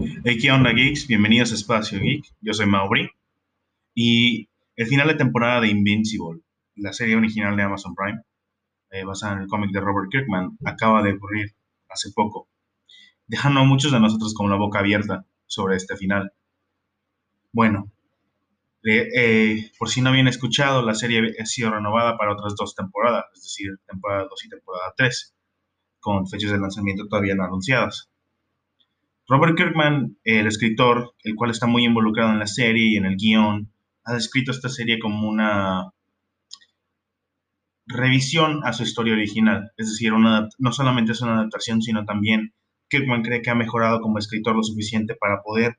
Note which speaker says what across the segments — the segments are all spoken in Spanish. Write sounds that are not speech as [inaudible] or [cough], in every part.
Speaker 1: Hey, ¿qué onda, geeks? Bienvenidos a Espacio Geek. Yo soy Mauri. Y el final de temporada de Invincible, la serie original de Amazon Prime, eh, basada en el cómic de Robert Kirkman, acaba de ocurrir hace poco, dejando a muchos de nosotros con la boca abierta sobre este final. Bueno, eh, por si no habían escuchado, la serie ha sido renovada para otras dos temporadas, es decir, temporada 2 y temporada 3, con fechas de lanzamiento todavía no anunciadas. Robert Kirkman, el escritor, el cual está muy involucrado en la serie y en el guion, ha descrito esta serie como una revisión a su historia original. Es decir, no solamente es una adaptación, sino también Kirkman cree que ha mejorado como escritor lo suficiente para poder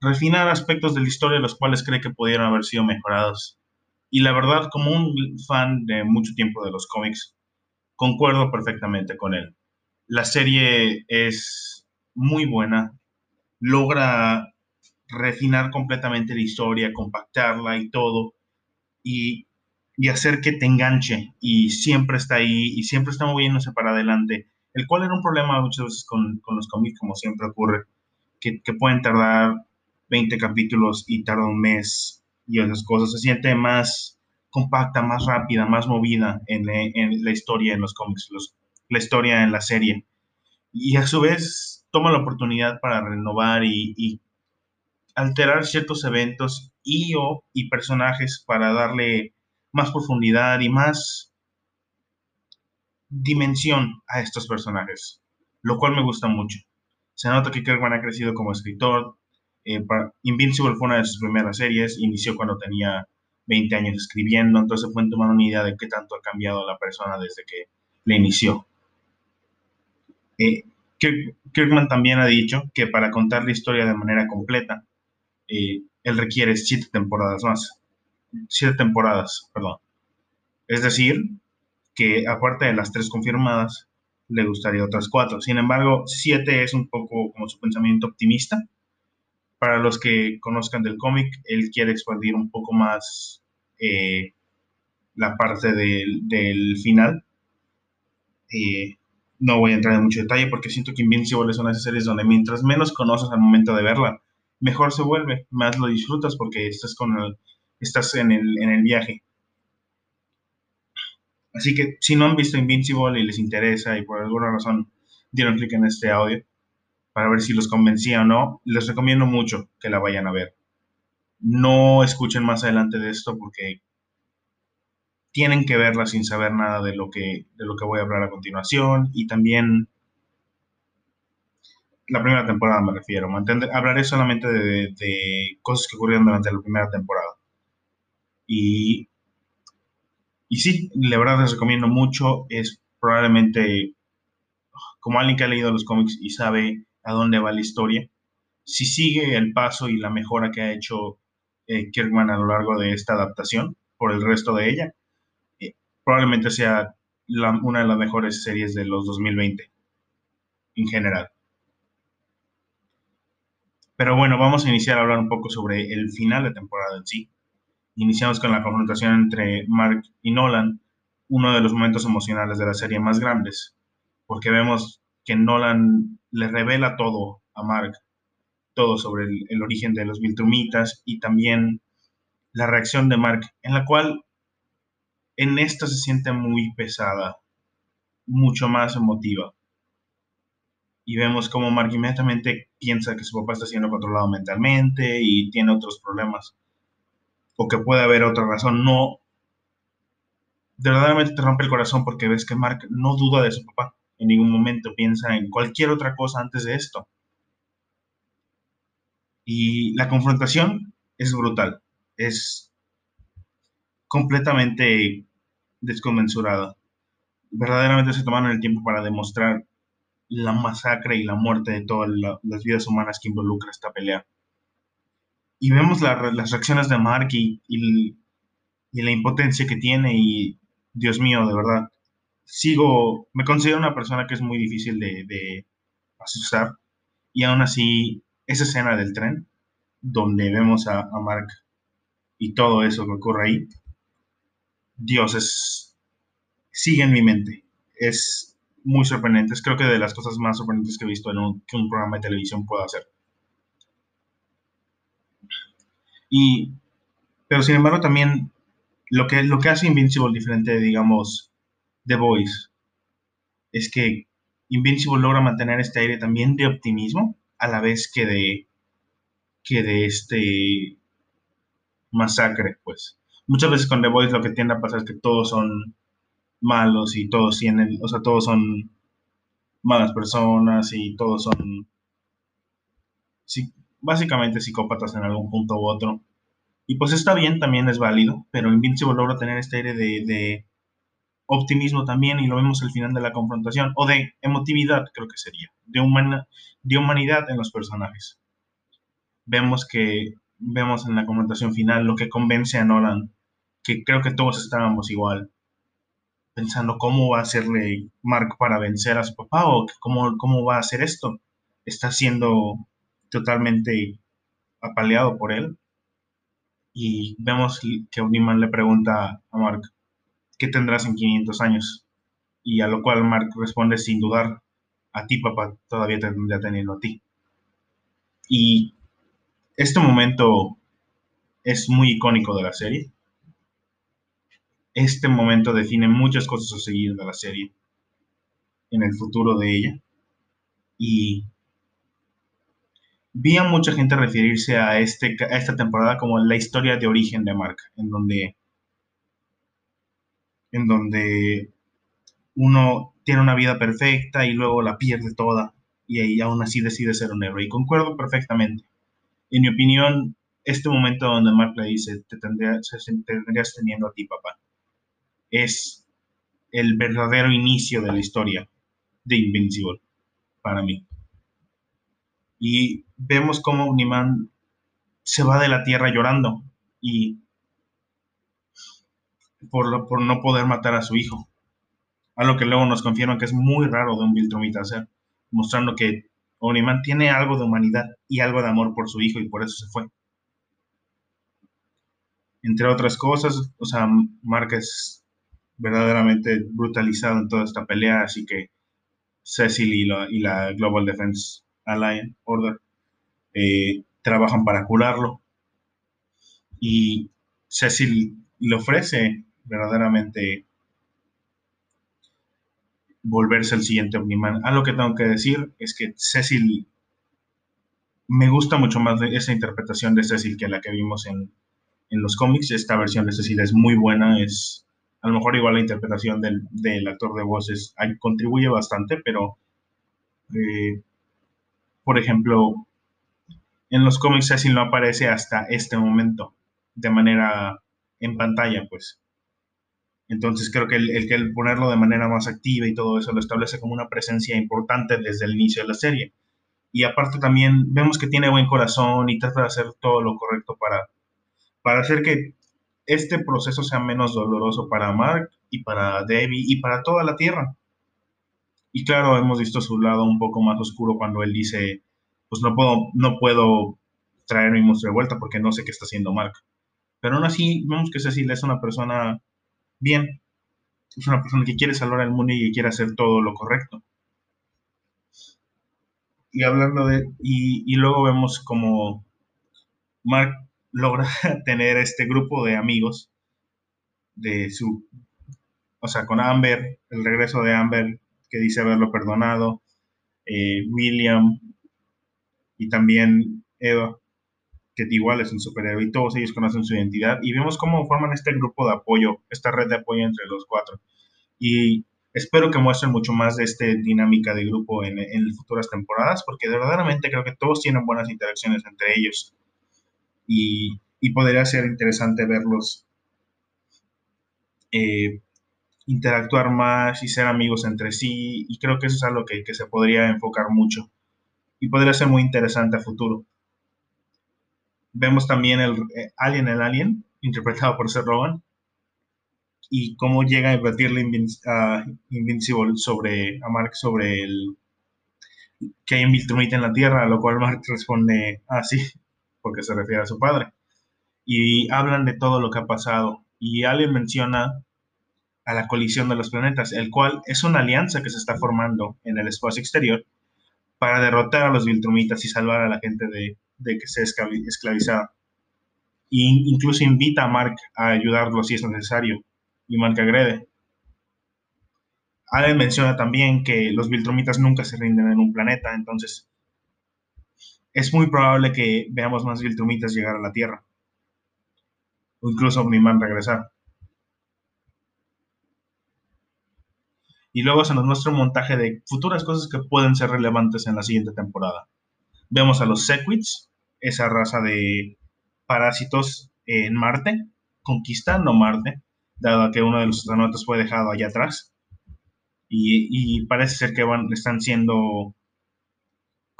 Speaker 1: refinar aspectos de la historia los cuales cree que pudieron haber sido mejorados. Y la verdad, como un fan de mucho tiempo de los cómics, concuerdo perfectamente con él. La serie es muy buena, logra refinar completamente la historia, compactarla y todo, y, hacer que te enganche y siempre está ahí y siempre está moviéndose para adelante, el cual era un problema muchas veces con, los cómics, como siempre ocurre, que, pueden tardar 20 capítulos y tarda un mes y esas cosas, se siente más compacta, más rápida, más movida en, la historia en los cómics, la historia en la serie. Y a su vez toma la oportunidad para renovar y, alterar ciertos eventos y o y personajes para darle más profundidad y más dimensión a estos personajes, lo cual me gusta mucho. Se nota que Kirkman ha crecido como escritor. Eh, Invincible fue una de sus primeras series, inició cuando tenía 20 años escribiendo, entonces fue tomando una idea de qué tanto ha cambiado la persona desde que le inició. Eh, Kirkman también ha dicho que para contar la historia de manera completa, eh, él requiere siete temporadas más. Siete temporadas, perdón. Es decir, que aparte de las tres confirmadas, le gustaría otras cuatro. Sin embargo, siete es un poco como su pensamiento optimista. Para los que conozcan del cómic, él quiere expandir un poco más eh, la parte del, final. Eh, no voy a entrar en mucho detalle porque siento que Invincible es una de esas series donde mientras menos conoces al momento de verla, mejor se vuelve, más lo disfrutas porque estás, con el, estás en, el, en el viaje. Así que si no han visto Invincible y les interesa y por alguna razón dieron clic en este audio para ver si los convencía o no, les recomiendo mucho que la vayan a ver. No escuchen más adelante de esto porque tienen que verla sin saber nada de lo que, de lo que voy a hablar a continuación y también la primera temporada me refiero. hablaré solamente de, cosas que ocurrieron durante la primera temporada. Y, y sí, la verdad les recomiendo mucho. Es probablemente como alguien que ha leído los cómics y sabe a dónde va la historia. Si sigue el paso y la mejora que ha hecho eh, Kirkman a lo largo de esta adaptación por el resto de ella, probablemente sea una de las mejores series de los 2020 en general. Pero bueno, vamos a iniciar a hablar un poco sobre el final de temporada en sí. Iniciamos con la confrontación entre Mark y Nolan, uno de los momentos emocionales de la serie más grandes, porque vemos que Nolan le revela todo a Mark, todo sobre el, el origen de los Viltrumitas y también la reacción de Mark, en la cual en esta se siente muy pesada, mucho más emotiva. Y vemos como Mark inmediatamente piensa que su papá está siendo controlado mentalmente y tiene otros problemas. O que puede haber otra razón. No. De verdaderamente te rompe el corazón porque ves que Mark no duda de su papá. En ningún momento piensa en cualquier otra cosa antes de esto. Y la confrontación es brutal. Es completamente desconmensurada. Verdaderamente se tomaron el tiempo para demostrar la masacre y la muerte de todas las vidas humanas que involucra esta pelea. Y vemos las reacciones de Mark y, la impotencia que tiene y, Dios mío, de verdad, sigo, me considero una persona que es muy difícil de, asustar y aún así esa escena del tren donde vemos a, a Mark y todo eso que ocurre ahí, Dios es, sigue en mi mente. Es muy sorprendentes. Creo que de las cosas más sorprendentes que he visto en un, que un programa de televisión pueda hacer. Y, pero sin embargo también lo que, lo que hace Invincible diferente, digamos, The Voice, es que Invincible logra mantener este aire también de optimismo, a la vez que de, que de este masacre, pues. Muchas veces con The Voice lo que tiende a pasar es que todos son malos y todos tienen, o sea, todos son malas personas y todos son básicamente psicópatas en algún punto u otro. Y pues está bien, también es válido, pero Invincible logra tener este aire de, optimismo también y lo vemos al final de la confrontación, o de emotividad creo que sería, de, humana, de humanidad en los personajes. Vemos que, vemos en la confrontación final lo que convence a Nolan, que creo que todos estábamos igual, pensando cómo va a hacerle Mark para vencer a su papá o cómo, cómo va a hacer esto. Está siendo totalmente apaleado por él. Y vemos que Uniman le pregunta a Mark, ¿qué tendrás en 500 años? Y a lo cual Mark responde sin dudar, a ti papá, todavía tendría teniendo a ti. Y este momento es muy icónico de la serie este momento define muchas cosas a seguir de la serie en el futuro de ella. Y vi a mucha gente referirse a, este, a esta temporada como la historia de origen de Mark, en donde, en donde uno tiene una vida perfecta y luego la pierde toda y ahí aún así decide ser un héroe. Y concuerdo perfectamente. En mi opinión, este momento donde Mark le dice, te, tendrías, te teniendo a ti, papá es el verdadero inicio de la historia de Invincible para mí. Y vemos cómo Uniman se va de la Tierra llorando y por, por no poder matar a su hijo. A lo que luego nos confirman que es muy raro de un Viltrumita hacer, mostrando que Uniman tiene algo de humanidad y algo de amor por su hijo y por eso se fue. Entre otras cosas, o sea, Mark verdaderamente brutalizado en toda esta pelea, así que Cecil y la, Global Defense Alliance Order eh, trabajan para curarlo y Cecil le ofrece verdaderamente volverse el siguiente Omniman. Algo que tengo que decir es que Cecil me gusta mucho más esa interpretación de Cecil que la que vimos en, en los cómics. Esta versión de Cecil es muy buena, es a lo mejor igual la interpretación del, actor de voces contribuye bastante, pero eh, por ejemplo, en los cómics Cecil no aparece hasta este momento de manera en pantalla, pues. Entonces creo que el, el, el, ponerlo de manera más activa y todo eso lo establece como una presencia importante desde el inicio de la serie. Y aparte también vemos que tiene buen corazón y trata de hacer todo lo correcto para, para hacer que este proceso sea menos doloroso para Mark y para Debbie y para toda la Tierra. Y claro, hemos visto su lado un poco más oscuro cuando él dice, pues no puedo, no puedo traer mi monstruo de vuelta porque no sé qué está haciendo Mark. Pero aún así, vemos que Cecil es una persona bien. Es una persona que quiere salvar al mundo y que quiere hacer todo lo correcto. Y hablando de... Y, y luego vemos como Mark logra [laughs] tener este grupo de amigos de su, o sea, con Amber, el regreso de Amber, que dice haberlo perdonado, eh, William y también Eva, que igual es un superhéroe, y todos ellos conocen su identidad, y vemos cómo forman este grupo de apoyo, esta red de apoyo entre los cuatro. Y espero que muestren mucho más de esta dinámica de grupo en, en futuras temporadas, porque verdaderamente creo que todos tienen buenas interacciones entre ellos y, podría ser interesante verlos eh, interactuar más y ser amigos entre sí y creo que eso es algo que, que se podría enfocar mucho y podría ser muy interesante a futuro. Vemos también el eh, Alien el Alien, interpretado por Seth Rogen, y cómo llega a invertirle a Invincible sobre, a Mark sobre el que hay un en la Tierra, a lo cual Mark responde, ah, sí, porque se refiere a su padre. Y hablan de todo lo que ha pasado. Y alguien menciona a la colisión de los planetas, el cual es una alianza que se está formando en el espacio exterior para derrotar a los Viltrumitas y salvar a la gente de, que sea esclavizada. E incluso invita a Mark a ayudarlo si es necesario, y Mark agrede. Allen menciona también que los Viltrumitas nunca se rinden en un planeta, entonces es muy probable que veamos más Viltrumitas llegar a la Tierra. O incluso Omniman regresar. Y luego se nos muestra un montaje de futuras cosas que pueden ser relevantes en la siguiente temporada. Vemos a los Sequids, esa raza de parásitos en Marte, conquistando Marte, dado que uno de los astronautas fue dejado allá atrás. Y, parece ser que están siendo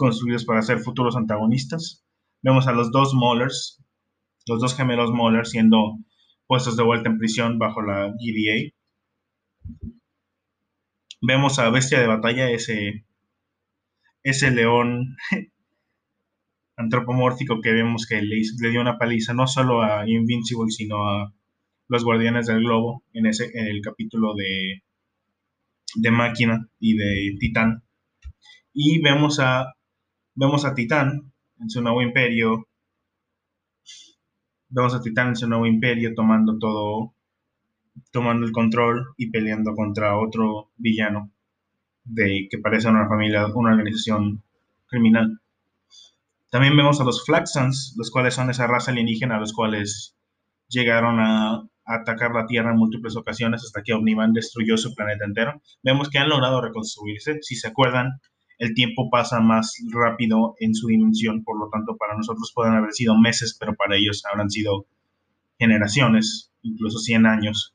Speaker 1: construidos para ser futuros antagonistas. Vemos a los dos Mollers, los dos gemelos Moller siendo puestos de vuelta en prisión bajo la GDA. Vemos a Bestia de Batalla, ese, ese león [laughs] antropomórfico que vemos que le, dio una paliza no solo a Invincible, sino a los Guardianes del Globo en, ese, en el capítulo de, de Máquina y de Titán. Y vemos a, vemos a Titán en su nuevo imperio vemos a Titán en su nuevo imperio tomando todo, tomando el control y peleando contra otro villano de que parece una familia, una organización criminal. También vemos a los Flaxans, los cuales son esa raza alienígena, los cuales llegaron a, atacar la Tierra en múltiples ocasiones hasta que Omniman destruyó su planeta entero. Vemos que han logrado reconstruirse. Si se acuerdan, el tiempo pasa más rápido en su dimensión, por lo tanto para nosotros pueden haber sido meses, pero para ellos habrán sido generaciones, incluso 100 años.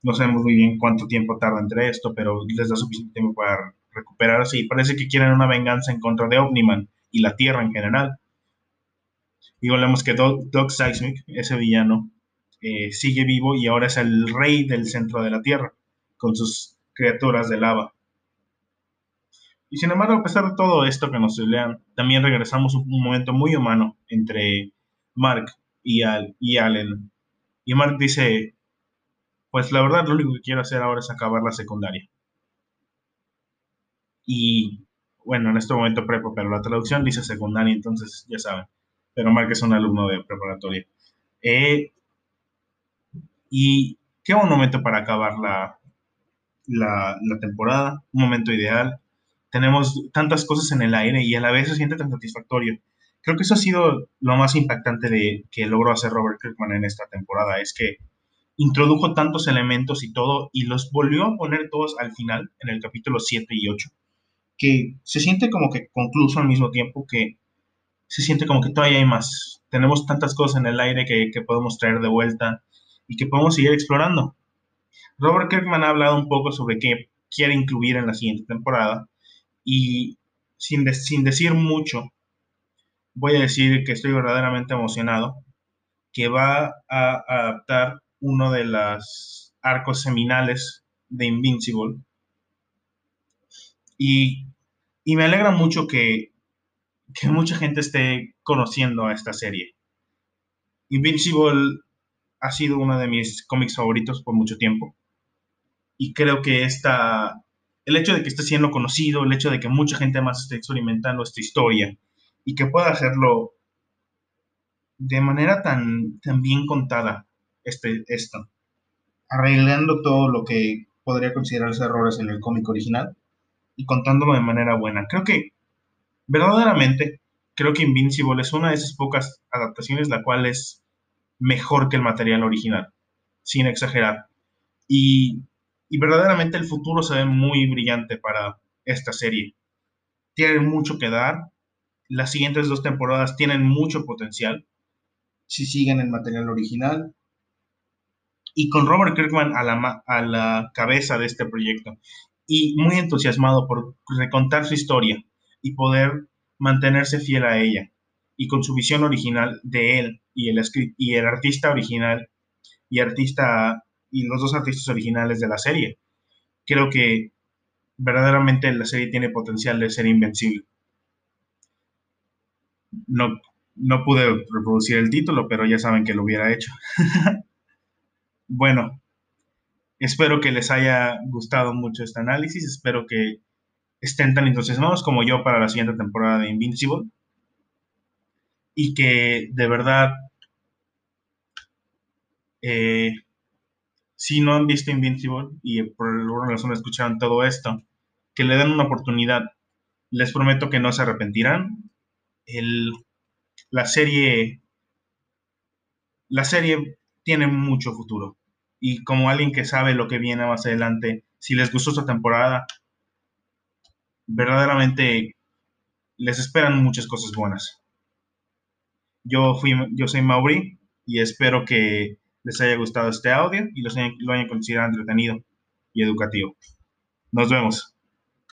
Speaker 1: No sabemos muy bien cuánto tiempo tarda entre esto, pero les da suficiente tiempo para recuperarse y parece que quieren una venganza en contra de Omniman y la Tierra en general. Y volvemos que Doug, Seismic, ese villano, eh, sigue vivo y ahora es el rey del centro de la Tierra, con sus criaturas de lava. Y sin embargo, a pesar de todo esto que nos lean, también regresamos a un momento muy humano entre Mark y, Al, y Allen. Y Mark dice, pues la verdad lo único que quiero hacer ahora es acabar la secundaria. Y bueno, en este momento prepa, pero la traducción dice secundaria, entonces ya saben. Pero Mark es un alumno de preparatoria. Eh, y qué buen momento para acabar la, la, la temporada, un momento ideal tenemos tantas cosas en el aire y a la vez se siente tan satisfactorio. Creo que eso ha sido lo más impactante de que logró hacer Robert Kirkman en esta temporada, es que introdujo tantos elementos y todo y los volvió a poner todos al final, en el capítulo 7 y 8, que se siente como que concluso al mismo tiempo que se siente como que todavía hay más. Tenemos tantas cosas en el aire que, que podemos traer de vuelta y que podemos seguir explorando. Robert Kirkman ha hablado un poco sobre qué quiere incluir en la siguiente temporada y sin, sin decir mucho, voy a decir que estoy verdaderamente emocionado, que va a adaptar uno de los arcos seminales de Invincible. Y, me alegra mucho que, que mucha gente esté conociendo a esta serie. Invincible ha sido uno de mis cómics favoritos por mucho tiempo. Y creo que esta, el hecho de que esté siendo conocido, el hecho de que mucha gente más esté experimentando esta historia y que pueda hacerlo de manera tan, tan bien contada, este, esto, arreglando todo lo que podría considerarse errores en el cómic original y contándolo de manera buena. Creo que, verdaderamente, creo que Invincible es una de esas pocas adaptaciones la cual es mejor que el material original, sin exagerar. Y y verdaderamente el futuro se ve muy brillante para esta serie. Tiene mucho que dar. Las siguientes dos temporadas tienen mucho potencial si siguen el material original. Y con Robert Kirkman a la, a la cabeza de este proyecto y muy entusiasmado por recontar su historia y poder mantenerse fiel a ella y con su visión original de él y el, y el artista original y artista y los dos artistas originales de la serie. Creo que verdaderamente la serie tiene potencial de ser invencible. No, no pude reproducir el título, pero ya saben que lo hubiera hecho. [laughs] bueno, Espero que les haya gustado mucho este análisis. Espero que estén tan entusiasmados como yo para la siguiente temporada de Invincible. Y que de verdad, eh, si no han visto Invincible y por alguna razón escucharon todo esto, que le den una oportunidad. Les prometo que no se arrepentirán. la serie. La serie tiene mucho futuro. Y como alguien que sabe lo que viene más adelante, si les gustó esta temporada, verdaderamente les esperan muchas cosas buenas. Yo, fui, yo soy Mauri y espero que les haya gustado este audio y lo hayan considerado entretenido y educativo. Nos vemos.